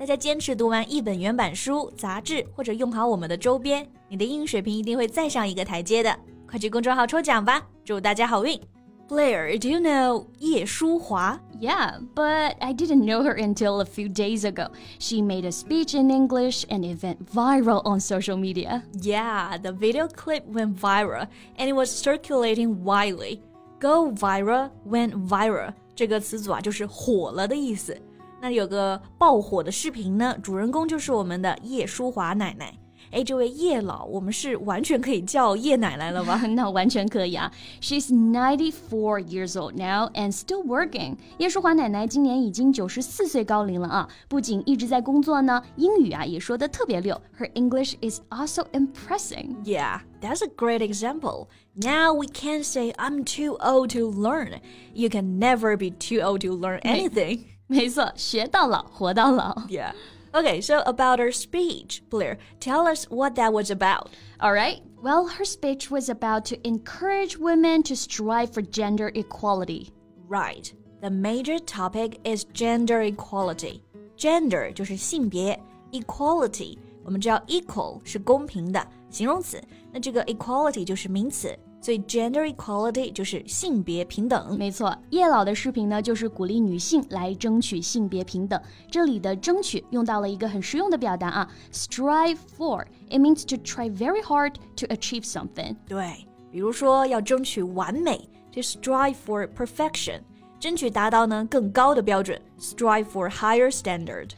大家坚持读完一本原版书、杂志，或者用好我们的周边，你的英语水平一定会再上一个台阶的。快去公众号抽奖吧，祝大家好运！Blair, do you know 叶舒华? Yeah, but I didn't know her until a few days ago. She made a speech in English and it went viral on social media. Yeah, the video clip went viral and it was circulating widely. Go viral went viral 这个词组啊，就是火了的意思。 那有个爆火的视频呢，主人公就是我们的叶叔华奶奶。哎，这位叶老，我们是完全可以叫叶奶奶了吧？那完全可以啊。She's ninety four years old now and still working。叶叔华奶奶今年已经九十四岁高龄了啊，不仅一直在工作呢，英语啊也说的特别溜。Her English is also impressive. Yeah, that's a great example. Now we can't say I'm too old to learn. You can never be too old to learn anything. 没错，学到老，活到老。Yeah. Okay, so about her speech, Blair, tell us what that was about. All right. Well, her speech was about to encourage women to strive for gender equality. Right. The major topic is gender equality. Gender 就是性别，equality 我们知道 equal 是公平的形容词，那这个 equality 就是名词。 所以 gender equality 就是性别平等。没错，叶老的视频呢，就是鼓励女性来争取性别平等。这里的争取用到了一个很实用的表达啊，strive for。It means to try very hard to achieve something。对，比如说要争取完美，to strive for perfection，争取达到呢更高的标准，strive for higher standard。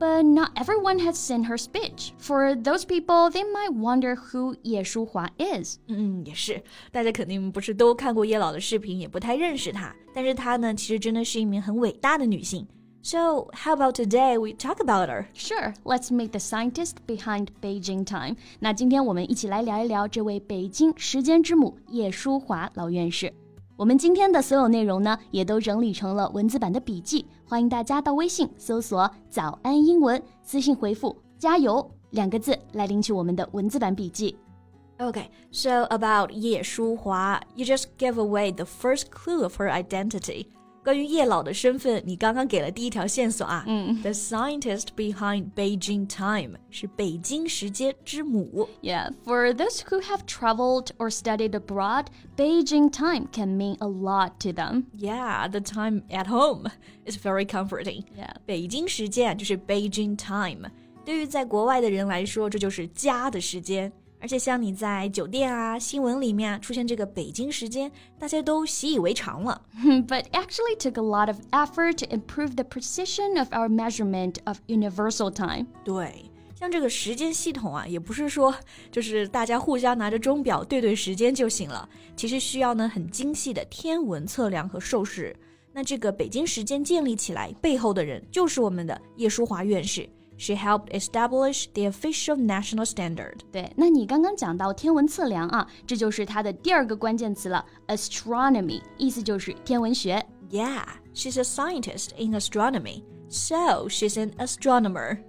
But not everyone has seen her speech. For those people, they might wonder who Ye Shuhua is. 嗯，也是，大家肯定不是都看过叶老的视频，也不太认识她。但是她呢，其实真的是一名很伟大的女性。So, how about today we talk about her? Sure, let's meet the scientist behind Beijing Time. 那今天我们一起来聊一聊这位北京时间之母叶叔华老院士。我们今天的所有内容呢，也都整理成了文字版的笔记，欢迎大家到微信搜索“早安英文”，私信回复“加油”两个字来领取我们的文字版笔记。Okay, so about 叶舒华, you just give away the first clue of her identity. 关于叶老的身份，你刚刚给了第一条线索啊。嗯，The scientist behind Beijing time 是北京时间之母。Yeah, for those who have traveled or studied abroad, Beijing time can mean a lot to them. Yeah, the time at home is very comforting. Yeah, 北京时间就是 Beijing time，对于在国外的人来说，这就是家的时间。 而且像你在酒店啊、新闻里面啊出现这个北京时间，大家都习以为常了。But actually took a lot of effort to improve the precision of our measurement of universal time. 对，像这个时间系统啊，也不是说就是大家互相拿着钟表对对时间就行了，其实需要呢很精细的天文测量和授时。那这个北京时间建立起来背后的人，就是我们的叶舒华院士。She helped establish the official national standard. 对，那你刚刚讲到天文测量啊，这就是它的第二个关键词了，astronomy，意思就是天文学。Yeah, she's a scientist in astronomy, so she's an astronomer.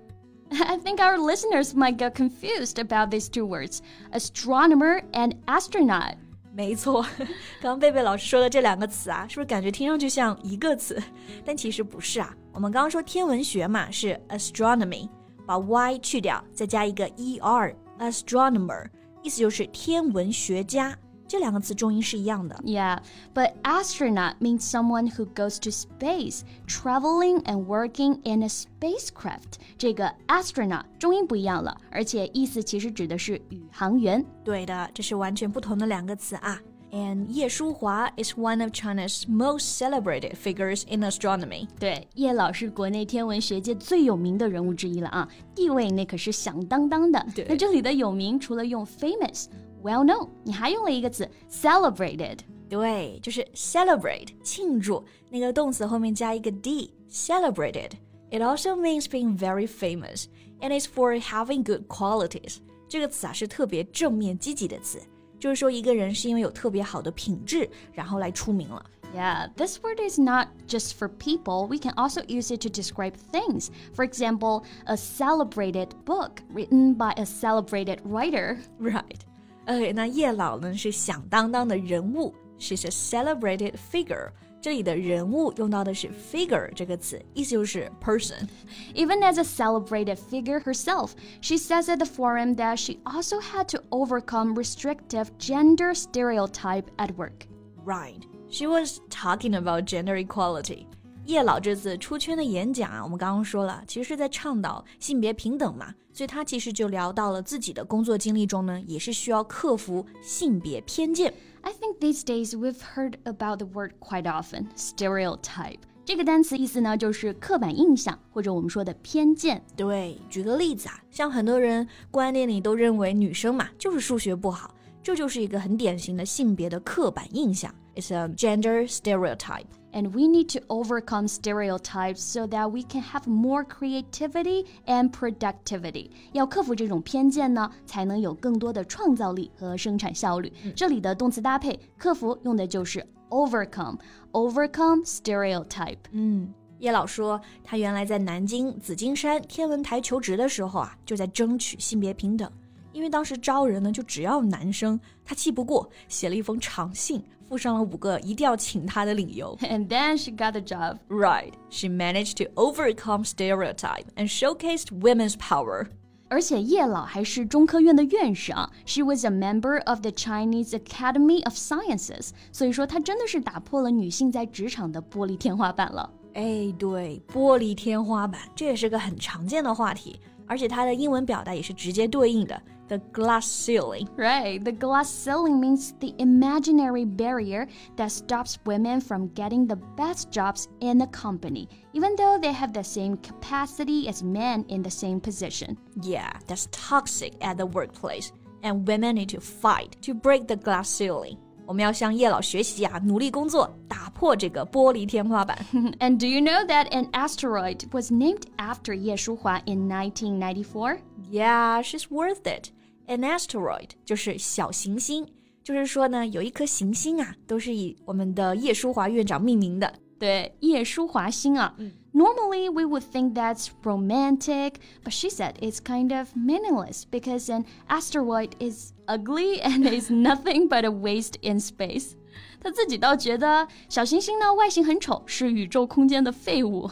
I think our listeners might get confused about these two words, astronomer and astronaut. 没错，刚贝贝老师说的这两个词啊，是不是感觉听上去像一个词？但其实不是啊。我们刚刚说天文学嘛，是 astronomy，把 y 去掉，再加一个 er，astronomer，意思就是天文学家。这两个词重音是一样的。Yeah, but astronaut means someone who goes to space, traveling and working in a spacecraft. 这个 astronaut 重音不一样了，而且意思其实指的是宇航员。对的，这是完全不同的两个词啊。 And 叶舒华 is one of China's most celebrated figures in astronomy. 对，叶老是国内天文学界最有名的人物之一了啊，地位那可是响当当的。对，那这里的有名除了用 famous。well known，你还用了一个词 celebrated。对，就是 celebrate 庆祝，那个动词后面加一个 d，celebrated。 It also means being very famous, and it's for having good qualities. 这个词啊是特别正面积极的词， 就是说一个人是因为有特别好的品质，然后来出名了。Yeah, this word is not just for people. We can also use it to describe things. For example, a celebrated book written by a celebrated writer. Right. OK，那叶老呢是响当当的人物，She's a celebrated figure。 这里的人物用到的是 figure 这个词，意思就是 person。Even as a celebrated figure herself, she says at the forum that she also had to overcome restrictive gender stereotype at work. Right. She was talking about gender equality. 叶老这次出圈的演讲啊，我们刚刚说了，其实是在倡导性别平等嘛，所以他其实就聊到了自己的工作经历中呢，也是需要克服性别偏见。I think these days we've heard about the word quite often, stereotype. 这个单词意思呢，就是刻板印象或者我们说的偏见。对，举个例子啊，像很多人观念里都认为女生嘛就是数学不好，这就是一个很典型的性别的刻板印象。It's a gender stereotype. And we need to overcome stereotypes so that we can have more creativity and productivity. 要克服这种偏见呢，才能有更多的创造力和生产效率。这里的动词搭配克服用的就是 overcome, overcome stereotype. 嗯。叶老说，他原来在南京紫金山天文台求职的时候啊，就在争取性别平等。因为当时招人呢，就只要男生，他气不过，写了一封长信， 附上了五个一定要请他的理由。And then she got the job. Right, she managed to overcome stereotype and showcased women's power. 而且叶老还是中科院的院士啊，She was a member of the Chinese Academy of Sciences，所以说她真的是打破了女性在职场的玻璃天花板了。哎，对，玻璃天花板，这也是个很常见的话题。 而且它的英文表达也是直接对应的，the glass ceiling. Right, the glass ceiling means the imaginary barrier that stops women from getting the best jobs in the company, even though they have the same capacity as men in the same position. Yeah, that's toxic at the workplace, and women need to fight to break the glass ceiling. 我们要向叶老学习啊，努力工作，打破这个玻璃天花板。And do you know that an asteroid was named after 叶舒华 in 1994? Yeah, she's worth it. An asteroid 就是小行星，就是说呢，有一颗行星啊，都是以我们的叶舒华院长命名的。对，叶舒华星啊。嗯 Normally, we would think that's romantic, but she said it's kind of meaningless because an asteroid is ugly and is nothing but a waste in space. 他自己倒觉得小行星呢外形很丑，是宇宙空间的废物，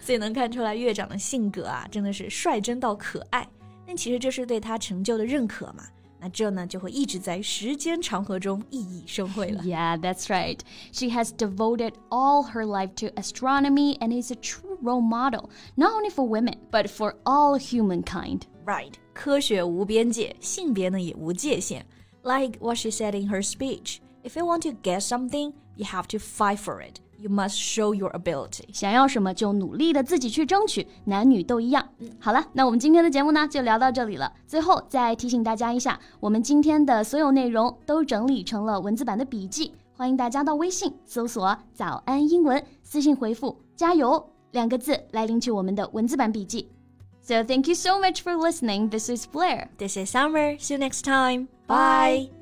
所以能看出来院长的性格啊，真的是率真到可爱。但其实这是对他成就的认可嘛。 那这呢就会一直在时间长河中熠熠生辉了。Yeah, that's right. She has devoted all her life to astronomy and is a true role model, not only for women, but for all humankind. Right. 科学无边界，性别呢也无界限。Like what she said in her speech, if you want to get something, you have to fight for it. You must show your ability. 想要什么就努力的自己去争取，男女都一样。好了，那我们今天的节目呢就聊到这里了。最后再提醒大家一下，我们今天的所有内容都整理成了文字版的笔记，欢迎大家到微信搜索“早安英文”，私信回复“加油”两个字来领取我们的文字版笔记。So thank you so much for listening. This is Blair. This is Summer. See you next time. Bye.